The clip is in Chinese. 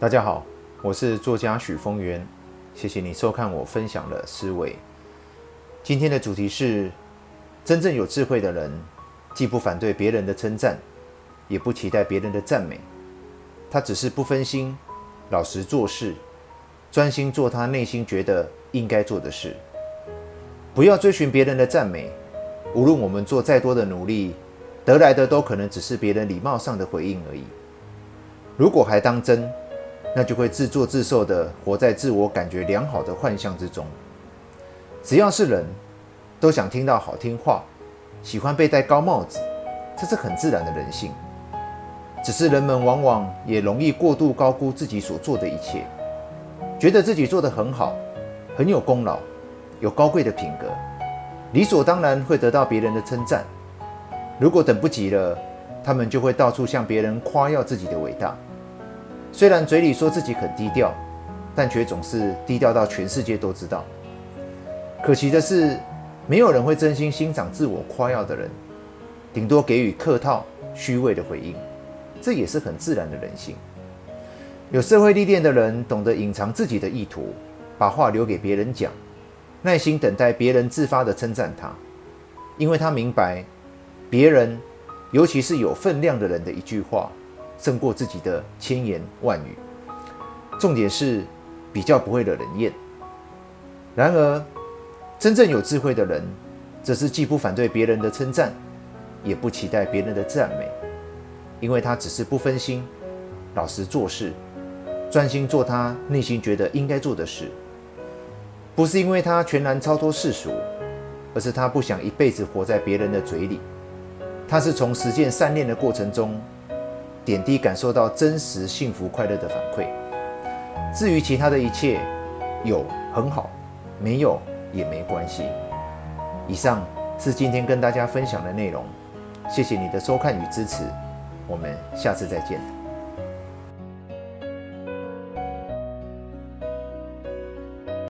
大家好，我是作家许峰源，谢谢你收看我分享的思维。今天的主题是：真正有智慧的人，既不反对别人的称赞，也不期待别人的赞美，他只是不分心，老实做事，专心做他内心觉得应该做的事。不要追寻别人的赞美，无论我们做再多的努力，得来的都可能只是别人礼貌上的回应而已。如果还当真，那就会自作自受地活在自我感觉良好的幻象之中。只要是人，都想听到好听话，喜欢被戴高帽子，这是很自然的人性。只是人们往往也容易过度高估自己所做的一切，觉得自己做得很好，很有功劳，有高贵的品格，理所当然会得到别人的称赞。如果等不及了，他们就会到处向别人夸耀自己的伟大。虽然嘴里说自己很低调，但却总是低调到全世界都知道。可惜的是，没有人会真心欣赏自我夸耀的人，顶多给予客套、虚伪的回应，这也是很自然的人性。有社会历练的人懂得隐藏自己的意图，把话留给别人讲，耐心等待别人自发的称赞他，因为他明白，别人，尤其是有分量的人的一句话。胜过自己的千言万语。重点是比较不会惹人厌。然而，真正有智慧的人，则是既不反对别人的称赞，也不期待别人的赞美，因为他只是不分心，老实做事，专心做他内心觉得应该做的事。不是因为他全然超脱世俗，而是他不想一辈子活在别人的嘴里。他是从实践善念的过程中。点滴感受到真实幸福快乐的反馈。至于其他的一切，有很好，没有也没关系。以上是今天跟大家分享的内容，谢谢你的收看与支持，我们下次再见。